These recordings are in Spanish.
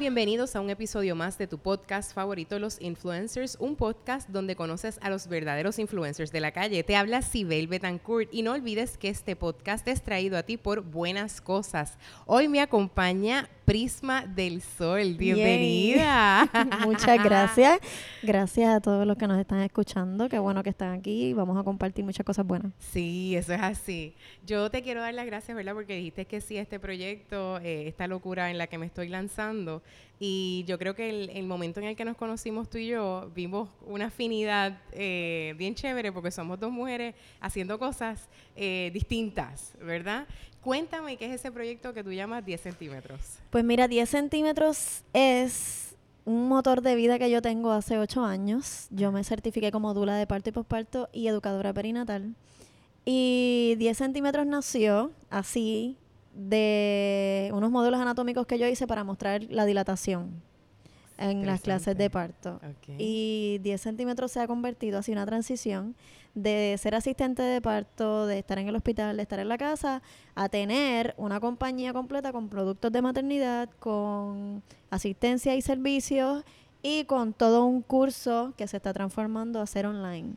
Bienvenidos a un episodio más de tu podcast favorito, Los Influencers, un podcast donde conoces a los verdaderos influencers de la calle. Te habla Sibel Betancourt y no olvides que este podcast es traído a ti por Buenas Cosas. Hoy me acompaña Prisma del Sol. Bienvenida. Muchas gracias. Gracias a todos los que nos están escuchando. Qué bueno que están aquí. Vamos a compartir muchas cosas buenas. Sí, eso es así. Yo te quiero dar las gracias, ¿verdad? Porque dijiste que sí, este proyecto, eh, esta locura en la que me estoy lanzando. Y yo creo que el, momento en el que nos conocimos tú y yo, vimos una afinidad eh, bien chévere porque somos dos mujeres haciendo cosas eh, distintas, ¿verdad? Cuéntame qué es ese proyecto que tú llamas 10 centímetros. Pues mira, 10 centímetros es un motor de vida que yo tengo hace 8 años. Yo me certifiqué como dula de parto y posparto y educadora perinatal. Y 10 centímetros nació así de unos módulos anatómicos que yo hice para mostrar la dilatación en las clases de parto. Y 10 centímetros se ha convertido así una transición de ser asistente de parto, de estar en el hospital, de estar en la casa, a tener una compañía completa con productos de maternidad, con asistencia y servicios y con todo un curso que se está transformando a ser online.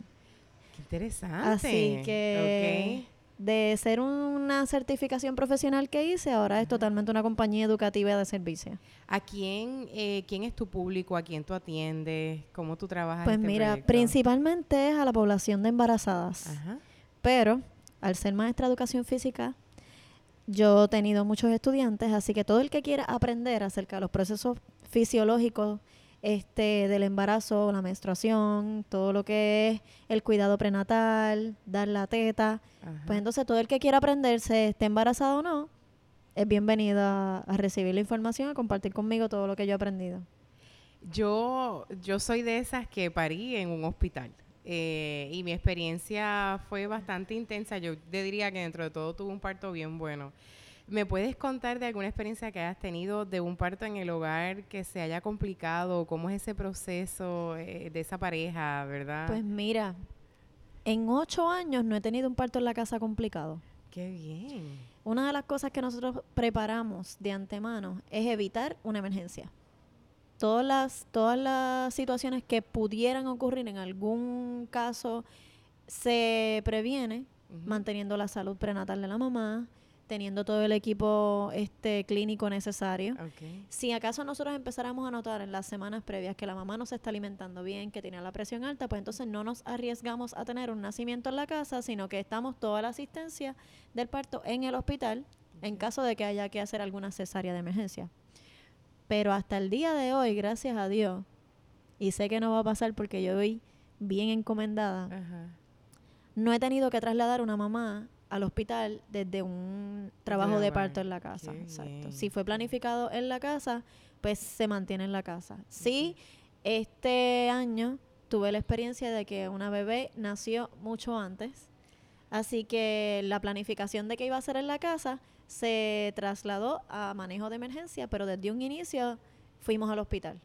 Qué interesante. Así que de ser una certificación profesional que hice, ahora es totalmente una compañía educativa de servicio. ¿A quién, eh, quién es tu público? ¿A quién tú atiendes? ¿Cómo tú trabajas? Pues este mira, principalmente es a la población de embarazadas. Pero al ser maestra de educación física, yo he tenido muchos estudiantes, así que todo el que quiera aprender acerca de los procesos fisiológicos este, del embarazo, la menstruación, todo lo que es el cuidado prenatal, dar la teta. Pues entonces todo el que quiera aprenderse, esté embarazado o no, es bienvenido a, recibir la información, a compartir conmigo todo lo que yo he aprendido. Yo, yo soy de esas que parí en un hospital. Eh, y mi experiencia fue bastante intensa. Yo te diría que dentro de todo tuve un parto bien bueno. ¿Me puedes contar de alguna experiencia que hayas tenido de un parto en el hogar que se haya complicado? ¿Cómo es ese proceso eh, de esa pareja, verdad? Pues mira, en ocho años no he tenido un parto en la casa complicado. Qué bien. Una de las cosas que nosotros preparamos de antemano es evitar una emergencia. Todas las, todas las situaciones que pudieran ocurrir en algún caso se previene manteniendo la salud prenatal de la mamá, teniendo todo el equipo este clínico necesario. Si acaso nosotros empezáramos a notar en las semanas previas que la mamá no se está alimentando bien, que tiene la presión alta, pues entonces no nos arriesgamos a tener un nacimiento en la casa, sino que estamos toda la asistencia del parto en el hospital en caso de que haya que hacer alguna cesárea de emergencia. Pero hasta el día de hoy, gracias a Dios, y sé que no va a pasar porque yo voy bien encomendada, no he tenido que trasladar una mamá al hospital desde un trabajo de parto en la casa. Exacto. Si fue planificado en la casa, pues se mantiene en la casa. Sí, este año tuve la experiencia de que una bebé nació mucho antes. Así que la planificación de que iba a ser en la casa se trasladó a manejo de emergencia, pero desde un inicio fuimos al hospital.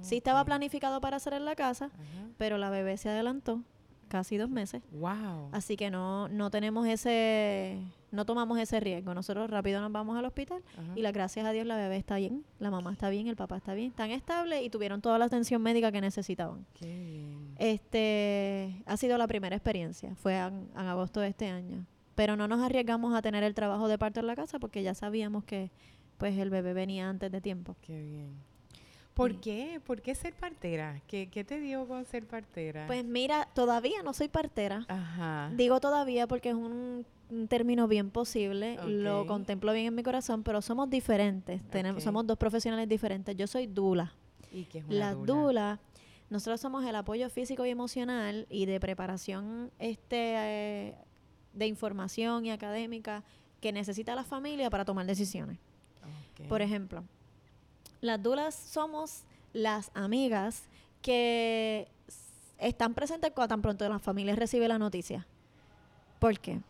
sí estaba planificado para hacer en la casa, pero la bebé se adelantó casi dos meses. Wow. Así que no, no tenemos ese, no tomamos ese riesgo. Nosotros rápido nos vamos al hospital y la gracias a Dios la bebé está bien, la mamá está bien, el papá está bien, están estables y tuvieron toda la atención médica que necesitaban. Qué bien. Este, ha sido la primera experiencia, fue en, en agosto de este año. Pero no nos arriesgamos a tener el trabajo de parto en la casa porque ya sabíamos que pues el bebé venía antes de tiempo. Qué bien. ¿Por qué? ¿Por qué ser partera? ¿Qué, te dio con ser partera? Pues mira, todavía no soy partera. Ajá. Digo todavía porque es un, término bien posible, lo contemplo bien en mi corazón, pero somos diferentes, tenemos, somos dos profesionales diferentes. Yo soy dula. ¿Y qué es una La dula? nosotros somos el apoyo físico y emocional y de preparación este eh, de información y académica que necesita la familia para tomar decisiones. Por ejemplo, las dulas somos las amigas que están presentes cuando tan pronto la familia recibe la noticia. ¿Por qué?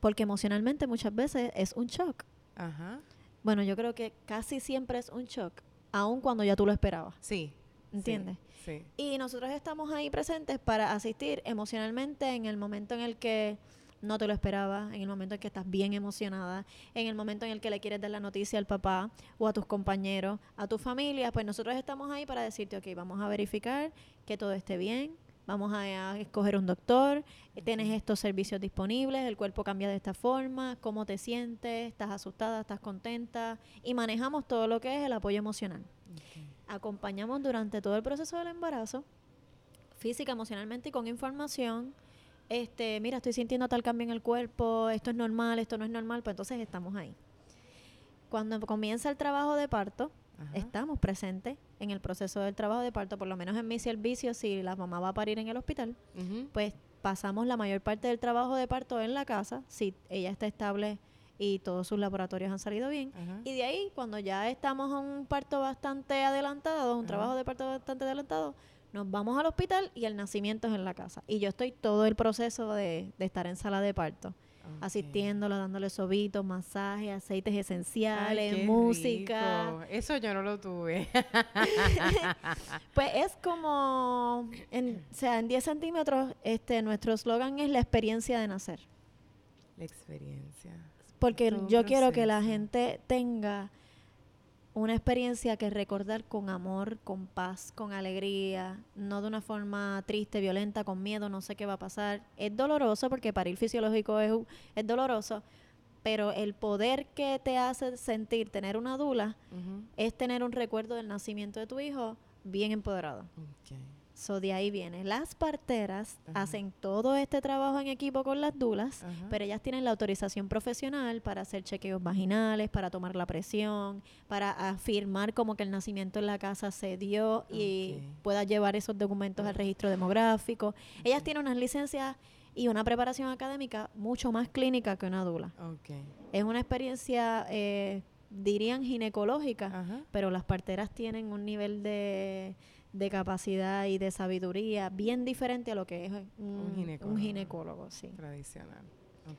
Porque emocionalmente muchas veces es un shock. Ajá. Bueno, yo creo que casi siempre es un shock, aun cuando ya tú lo esperabas. Sí. ¿Entiendes? Sí, Y nosotros estamos ahí presentes para asistir emocionalmente en el momento en el que no te lo esperabas, en el momento en que estás bien emocionada, en el momento en el que le quieres dar la noticia al papá o a tus compañeros, a tu familia, pues nosotros estamos ahí para decirte, ok, vamos a verificar que todo esté bien, vamos a, escoger un doctor, tienes estos servicios disponibles, el cuerpo cambia de esta forma, cómo te sientes, estás asustada, estás contenta y manejamos todo lo que es el apoyo emocional. Acompañamos durante todo el proceso del embarazo, física, emocionalmente y con información este, mira, estoy sintiendo tal cambio en el cuerpo, esto es normal, esto no es normal, pues entonces estamos ahí. Cuando comienza el trabajo de parto, estamos presentes en el proceso del trabajo de parto, por lo menos en mi servicio, si la mamá va a parir en el hospital, pues pasamos la mayor parte del trabajo de parto en la casa, si ella está estable y todos sus laboratorios han salido bien. Y de ahí, cuando ya estamos en un parto bastante adelantado, un trabajo de parto bastante adelantado, nos vamos al hospital y el nacimiento es en la casa. Y yo estoy todo el proceso de, estar en sala de parto. asistiéndola, dándole sobitos, masajes, aceites esenciales, música. Eso yo no lo tuve. pues es como, en, o sea, en 10 centímetros, este, nuestro slogan es la experiencia de nacer. La experiencia. Porque yo quiero que la gente tenga una experiencia que recordar con amor, con paz, con alegría, no de una forma triste, violenta, con miedo, no sé qué va a pasar. Es doloroso porque parir fisiológico es, es doloroso, pero el poder que te hace sentir tener una dula es tener un recuerdo del nacimiento de tu hijo bien empoderado. So, de ahí viene. Las parteras hacen todo este trabajo en equipo con las dulas, pero ellas tienen la autorización profesional para hacer chequeos vaginales, para tomar la presión, para afirmar como que el nacimiento en la casa se dio y pueda llevar esos documentos al registro demográfico. Ellas tienen unas licencias y una preparación académica mucho más clínica que una dula. Es una experiencia, eh, dirían, ginecológica, pero las parteras tienen un nivel de de capacidad y de sabiduría bien diferente a lo que es un, ginecólogo, sí. Tradicional.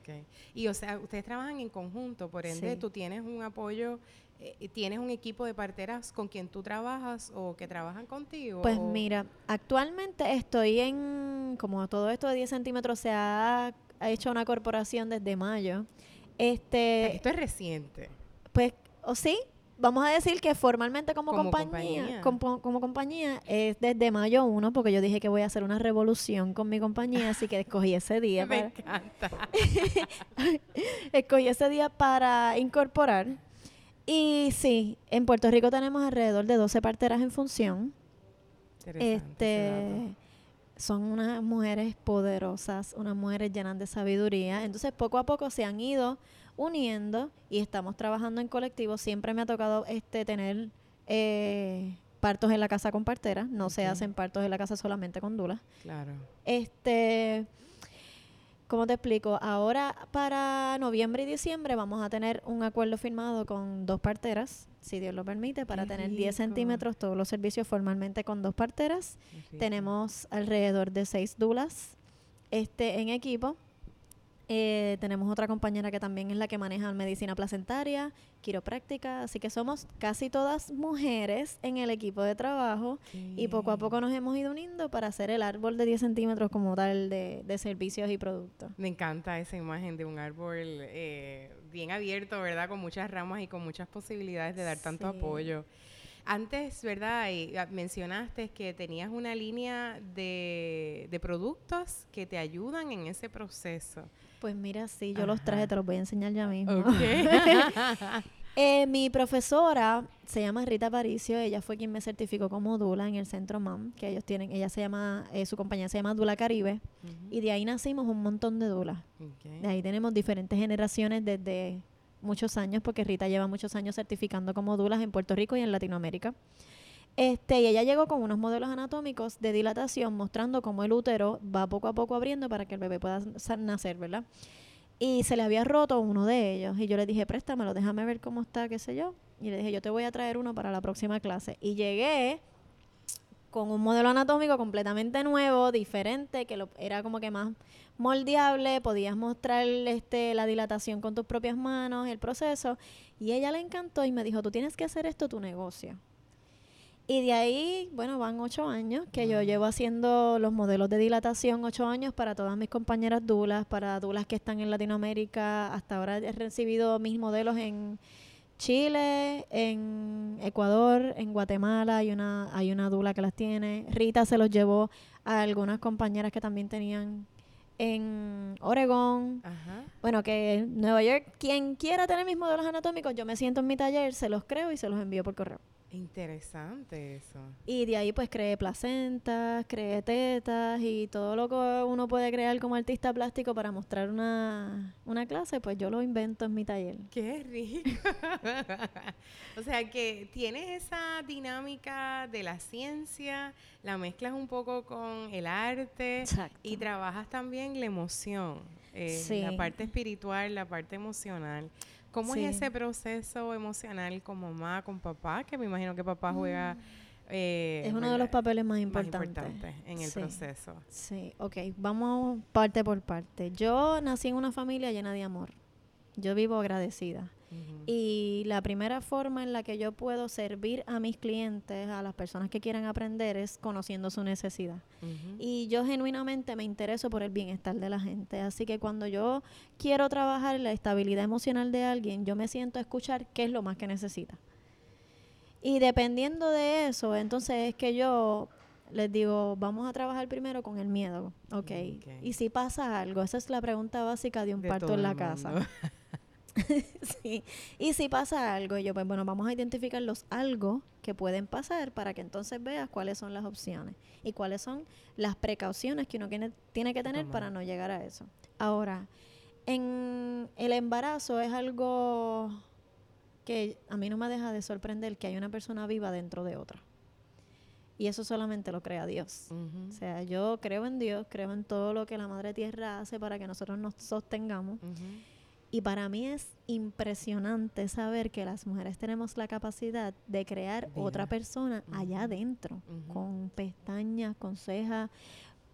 Okay. Y o sea, ustedes trabajan en conjunto, por ende tú tienes un apoyo, eh, tienes un equipo de parteras con quien tú trabajas o que trabajan contigo. Pues mira, actualmente estoy en, como todo esto de 10 centímetros se ha, hecho una corporación desde mayo. Este, esto es reciente. Pues, o sí, vamos a decir que formalmente como, compañía, Como, compañía es desde mayo 1, porque yo dije que voy a hacer una revolución con mi compañía, así que escogí ese día. Me encanta. escogí ese día para incorporar. Y sí, en Puerto Rico tenemos alrededor de 12 parteras en función. Este son unas mujeres poderosas, unas mujeres llenas de sabiduría. Entonces, poco a poco se han ido uniendo y estamos trabajando en colectivo. Siempre me ha tocado este tener eh, partos en la casa con parteras. No se hacen partos en la casa solamente con dulas. Claro. Este, ¿cómo te explico? Ahora para noviembre y diciembre vamos a tener un acuerdo firmado con dos parteras, si Dios lo permite, para tener 10 centímetros todos los servicios formalmente con dos parteras. Tenemos alrededor de seis dulas este, en equipo eh, tenemos otra compañera que también es la que maneja medicina placentaria, quiropráctica, así que somos casi todas mujeres en el equipo de trabajo y poco a poco nos hemos ido uniendo para hacer el árbol de 10 centímetros como tal de, servicios y productos. Me encanta esa imagen de un árbol eh, bien abierto, ¿verdad? Con muchas ramas y con muchas posibilidades de dar tanto apoyo. Antes, ¿verdad? Y ah, mencionaste que tenías una línea de, de productos que te ayudan en ese proceso. Pues mira, sí, yo los traje, te los voy a enseñar ya mismo. Eh, mi profesora se llama Rita Paricio, ella fue quien me certificó como Dula en el Centro MAM, que ellos tienen, ella se llama, eh, su compañía se llama Dula Caribe, y de ahí nacimos un montón de Dulas. De ahí tenemos diferentes generaciones desde muchos años, porque Rita lleva muchos años certificando como Dulas en Puerto Rico y en Latinoamérica. Este, y ella llegó con unos modelos anatómicos de dilatación mostrando cómo el útero va poco a poco abriendo para que el bebé pueda nacer, ¿verdad? Y se le había roto uno de ellos. Y yo le dije, préstamelo, déjame ver cómo está, qué sé yo. Y le dije, yo te voy a traer uno para la próxima clase. Y llegué con un modelo anatómico completamente nuevo, diferente, que lo, era como que más moldeable, podías mostrar este, la dilatación con tus propias manos, el proceso. Y ella le encantó y me dijo, tú tienes que hacer esto tu negocio. Y de ahí, bueno, van ocho años que yo llevo haciendo los modelos de dilatación, ocho años para todas mis compañeras dulas, para dulas que están en Latinoamérica. Hasta ahora he recibido mis modelos en Chile, en Ecuador, en Guatemala, hay una, hay una dula que las tiene. Rita se los llevó a algunas compañeras que también tenían en Oregón. Bueno, que en Nueva York, quien quiera tener mis modelos anatómicos, yo me siento en mi taller, se los creo y se los envío por correo. Interesante eso. Y de ahí pues creé placentas, creé tetas y todo lo que uno puede crear como artista plástico para mostrar una, una clase, pues yo lo invento en mi taller. Qué rico. o sea que tienes esa dinámica de la ciencia, la mezclas un poco con el arte y trabajas también la emoción, eh, la parte espiritual, la parte emocional. ¿Cómo es ese proceso emocional con mamá, con papá? Que me imagino que papá juega... Mm. Eh, es uno de los papeles más importantes, en el proceso. Sí, ok, vamos parte por parte. Yo nací en una familia llena de amor. Yo vivo agradecida. Y la primera forma en la que yo puedo servir a mis clientes, a las personas que quieran aprender, es conociendo su necesidad. Y yo genuinamente me intereso por el bienestar de la gente. Así que cuando yo quiero trabajar la estabilidad emocional de alguien, yo me siento a escuchar qué es lo más que necesita. Y dependiendo de eso, entonces es que yo les digo, vamos a trabajar primero con el miedo. Ok. Y si pasa algo, esa es la pregunta básica de un parto en la casa. sí. Y si pasa algo, yo, pues bueno, vamos a identificar los algo que pueden pasar para que entonces veas cuáles son las opciones y cuáles son las precauciones que uno tiene, tiene que tener para no llegar a eso. Ahora, en el embarazo es algo que a mí no me deja de sorprender que hay una persona viva dentro de otra. Y eso solamente lo crea Dios. O sea, yo creo en Dios, creo en todo lo que la Madre Tierra hace para que nosotros nos sostengamos. Y para mí es impresionante saber que las mujeres tenemos la capacidad de crear otra persona allá adentro, con pestañas, con cejas,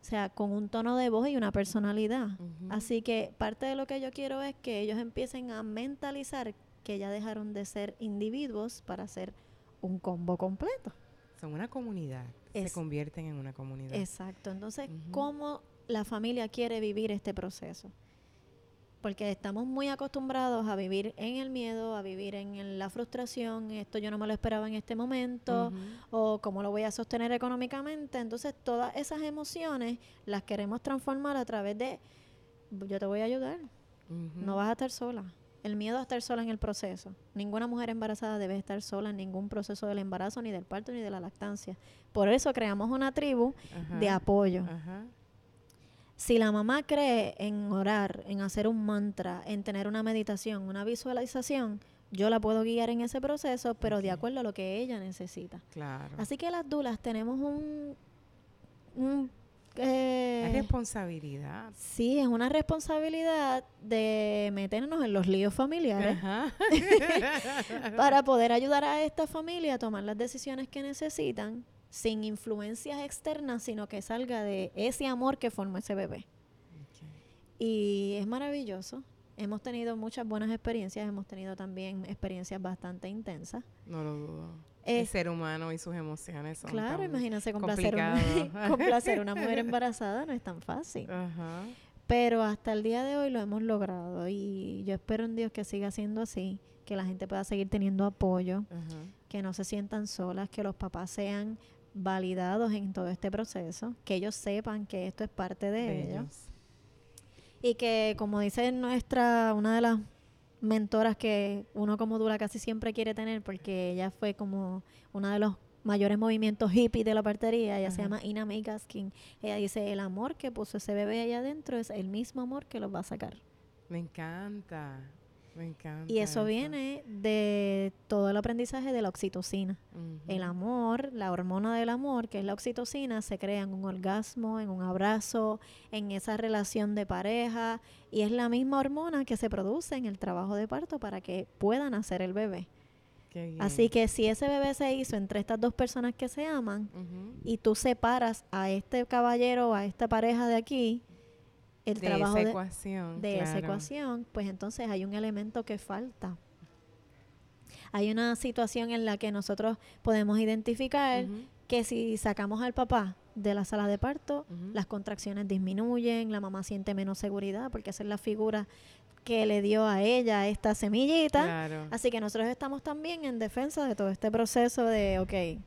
o sea, con un tono de voz y una personalidad. Así que parte de lo que yo quiero es que ellos empiecen a mentalizar que ya dejaron de ser individuos para ser un combo completo. Son una comunidad, se convierten en una comunidad. Exacto. Entonces, ¿cómo la familia quiere vivir este proceso? Porque estamos muy acostumbrados a vivir en el miedo, a vivir en, la frustración, esto yo no me lo esperaba en este momento, o cómo lo voy a sostener económicamente. Entonces, todas esas emociones las queremos transformar a través de, yo te voy a ayudar, no vas a estar sola. El miedo a estar sola en el proceso. Ninguna mujer embarazada debe estar sola en ningún proceso del embarazo, ni del parto, ni de la lactancia. Por eso creamos una tribu de apoyo. Si la mamá cree en orar, en hacer un mantra, en tener una meditación, una visualización, yo la puedo guiar en ese proceso, pero de acuerdo a lo que ella necesita. Claro. Así que las dulas tenemos un, eh, responsabilidad. Sí, es una responsabilidad de meternos en los líos familiares para poder ayudar a esta familia a tomar las decisiones que necesitan sin influencias externas, sino que salga de ese amor que formó ese bebé. Y es maravilloso. Hemos tenido muchas buenas experiencias, hemos tenido también experiencias bastante intensas. No lo dudo. el ser humano y sus emociones son Claro, imagínense complacer una, complacer una mujer embarazada no es tan fácil. Pero hasta el día de hoy lo hemos logrado y yo espero en Dios que siga siendo así, que la gente pueda seguir teniendo apoyo, que no se sientan solas, que los papás sean validados en todo este proceso, que ellos sepan que esto es parte de, ellos. Y que, como dice nuestra, una de las mentoras que uno como Dula casi siempre quiere tener, porque ella fue como uno de los mayores movimientos hippie de la partería, ella se llama Ina May Gaskin. Ella dice, el amor que puso ese bebé allá adentro es el mismo amor que los va a sacar. Me encanta. Y eso, viene de todo el aprendizaje de la oxitocina. El amor, la hormona del amor, que es la oxitocina, se crea en un orgasmo, en un abrazo, en esa relación de pareja. Y es la misma hormona que se produce en el trabajo de parto para que puedan hacer el bebé. Así que si ese bebé se hizo entre estas dos personas que se aman y tú separas a este caballero o a esta pareja de aquí, el de trabajo esa ecuación, de, esa ecuación, pues entonces hay un elemento que falta. hay una situación en la que nosotros podemos identificar que si sacamos al papá de la sala de parto, las contracciones disminuyen, la mamá siente menos seguridad porque esa es la figura que le dio a ella esta semillita. Claro. Así que nosotros estamos también en defensa de todo este proceso de, ok,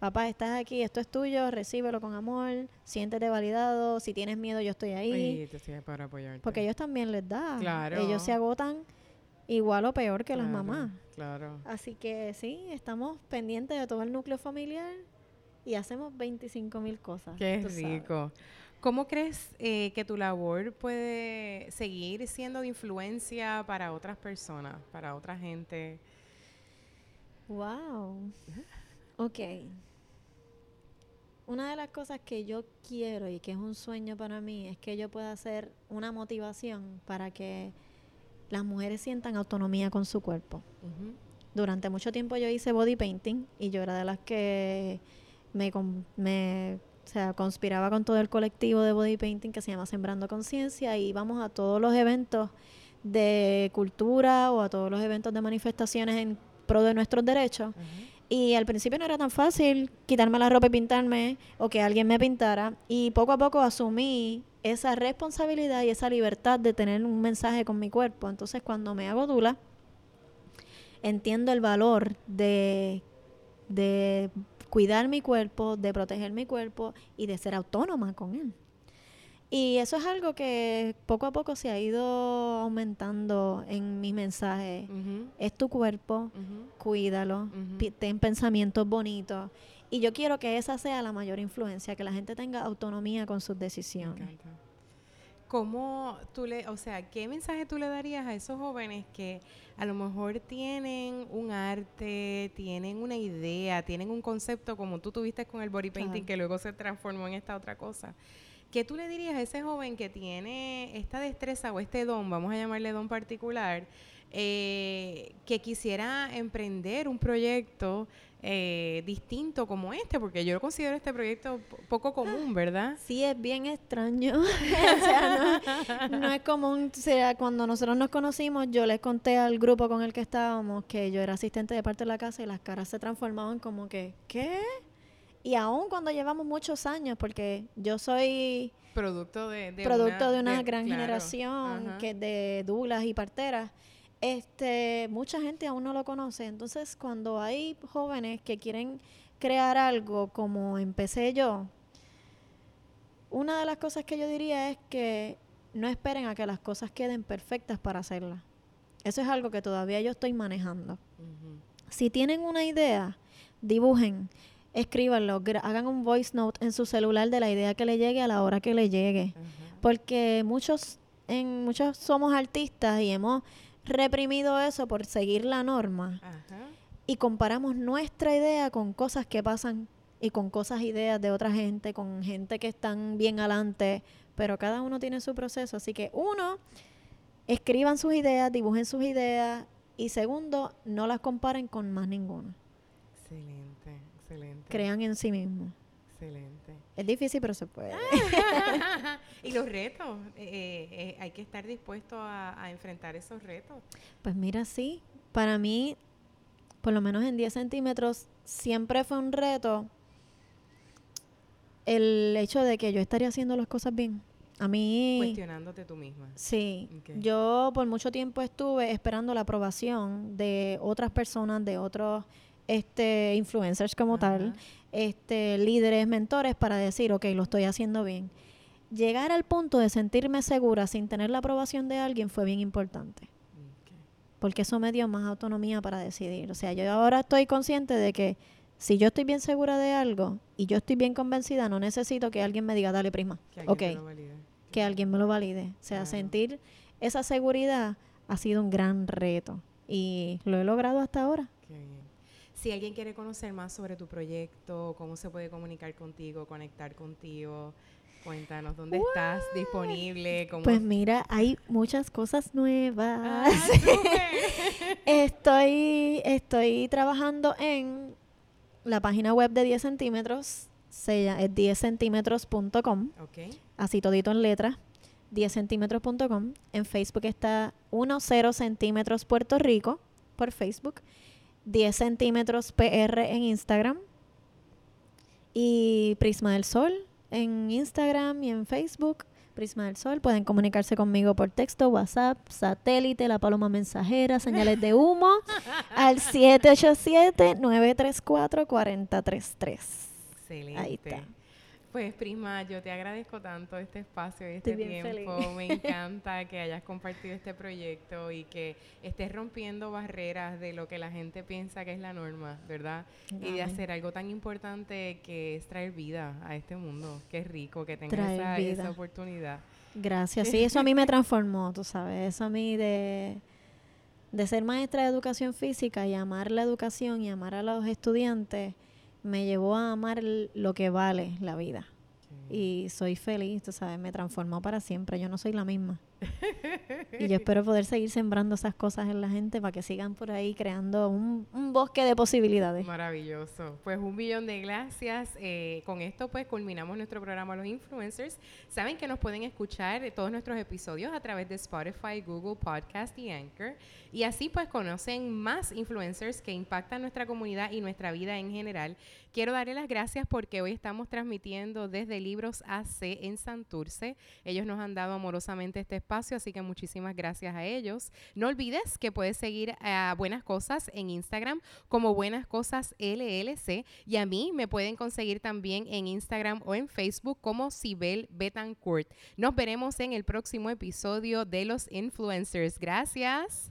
papá, estás aquí, esto es tuyo, recíbelo con amor, siéntete validado, si tienes miedo yo estoy ahí. Ay, te estoy para apoyarte. Porque ellos también les da. Claro. Ellos se agotan igual o peor que las mamás. Claro. Así que sí, estamos pendientes de todo el núcleo familiar y hacemos 25 mil cosas. Qué rico. ¿Cómo crees eh, que tu labor puede seguir siendo de influencia para otras personas, para otra gente? Wow. Ok. Una de las cosas que yo quiero y que es un sueño para mí es que yo pueda hacer una motivación para que las mujeres sientan autonomía con su cuerpo. Durante mucho tiempo yo hice body painting y yo era de las que me, o sea, conspiraba con todo el colectivo de body painting que se llama Sembrando Conciencia y íbamos a todos los eventos de cultura o a todos los eventos de manifestaciones en pro de nuestros derechos. Y al principio no era tan fácil quitarme la ropa y pintarme o que alguien me pintara. Y poco a poco asumí esa responsabilidad y esa libertad de tener un mensaje con mi cuerpo. Entonces cuando me hago dula, entiendo el valor de, de cuidar mi cuerpo, de proteger mi cuerpo y de ser autónoma con él. Y eso es algo que poco a poco se ha ido aumentando en mis mensajes. Ujú, Es tu cuerpo, cuídalo, ten pensamientos bonitos. Y yo quiero que esa sea la mayor influencia, que la gente tenga autonomía con sus Me decisiones. encanta. ¿Cómo tú le, o sea, qué mensaje tú le darías a esos jóvenes que a lo mejor tienen un arte, tienen una idea, tienen un concepto como tú tuviste con el body painting que luego se transformó en esta otra cosa? ¿Qué tú le dirías a ese joven que tiene esta destreza o este don, vamos a llamarle don particular, eh, que quisiera emprender un proyecto eh, distinto como este? Porque yo lo considero este proyecto po- poco común, ¿verdad? Sí, es bien extraño. o sea, no, no es común. O sea, cuando nosotros nos conocimos, yo les conté al grupo con el que estábamos que yo era asistente de parte de la casa y las caras se transformaban como que, ¿qué? Y aún cuando llevamos muchos años, porque yo soy producto de, de producto de una de- gran claro, generación ajá. que de dulas y parteras, este, mucha gente aún no lo conoce. Entonces, cuando hay jóvenes que quieren crear algo como empecé yo, una de las cosas que yo diría es que no esperen a que las cosas queden perfectas para hacerlas. Eso es algo que todavía yo estoy manejando. Si tienen una idea, dibujen, escríbanlo, hagan un voice note en su celular de la idea que le llegue a la hora que le llegue. Porque muchos en muchos somos artistas y hemos reprimido eso por seguir la norma. Y comparamos nuestra idea con cosas que pasan y con cosas ideas de otra gente, con gente que están bien adelante, pero cada uno tiene su proceso, así que uno escriban sus ideas, dibujen sus ideas y segundo, no las comparen con más ninguno. Excelente, excelente. Crean en sí mismos. Excelente. Es difícil, pero se puede. y los retos, eh, eh, hay que estar dispuesto a, a enfrentar esos retos. Pues mira, sí. Para mí, por lo menos en 10 centímetros, siempre fue un reto el hecho de que yo estaría haciendo las cosas bien. A mí, Cuestionándote tú misma. sí. Yo por mucho tiempo estuve esperando la aprobación de otras personas, de otros este, influencers como tal, este, líderes, mentores, para decir, ok, lo estoy haciendo bien. Llegar al punto de sentirme segura sin tener la aprobación de alguien fue bien importante porque eso me dio más autonomía para decidir. O sea, yo ahora estoy consciente de que si yo estoy bien segura de algo y yo estoy bien convencida, no necesito que alguien me diga, dale prima, Que ok, que alguien me lo valide. O sea, Claro. sentir esa seguridad ha sido un gran reto y lo he logrado hasta ahora. Qué bien. Si alguien quiere conocer más sobre tu proyecto, cómo se puede comunicar contigo, conectar contigo, cuéntanos dónde estás disponible, cómo Pues mira, hay muchas cosas nuevas. Ah. Estoy, estoy trabajando en la página web de 10 centímetros, es 10centímetros.com, ok. así todito en letras, 10centímetros.com. En Facebook está 10 centímetros Puerto Rico, por Facebook. 10 centímetros PR en Instagram. Y Prisma del Sol en Instagram y en Facebook. Prisma del Sol. Pueden comunicarse conmigo por texto, WhatsApp, satélite, la paloma mensajera, señales de humo al 787-934-4033. Excelente. Ahí está. Pues Prisma, yo te agradezco tanto este espacio y este tiempo. feliz. Me encanta que hayas compartido este proyecto y que estés rompiendo barreras de lo que la gente piensa que es la norma, ¿verdad? Y de hacer algo tan importante que es traer vida a este mundo. Qué rico que tengas esa, esa oportunidad. Gracias. Sí, eso a mí me transformó, tú sabes. Eso a mí de, de ser maestra de educación física y amar la educación y amar a los estudiantes, me llevó a amar lo que vale la vida. Y soy feliz, tú sabes, me transformó para siempre. Yo no soy la misma. Y yo espero poder seguir sembrando esas cosas en la gente para que sigan por ahí creando un, un bosque de posibilidades. Maravilloso. Pues un millón de gracias. Eh, con esto pues culminamos nuestro programa Los Influencers. Saben que nos pueden escuchar todos nuestros episodios a través de Spotify, Google Podcast y Anchor. Y así pues conocen más influencers que impactan nuestra comunidad y nuestra vida en general. Quiero darle las gracias porque hoy estamos transmitiendo desde Libros AC en Santurce. Ellos nos han dado amorosamente este espacio, así que muchísimas gracias a ellos. No olvides que puedes seguir a Buenas Cosas en Instagram como Buenas Cosas LLC y a mí me pueden conseguir también en Instagram o en Facebook como Sibel Betancourt. Nos veremos en el próximo episodio de Los Influencers. Gracias.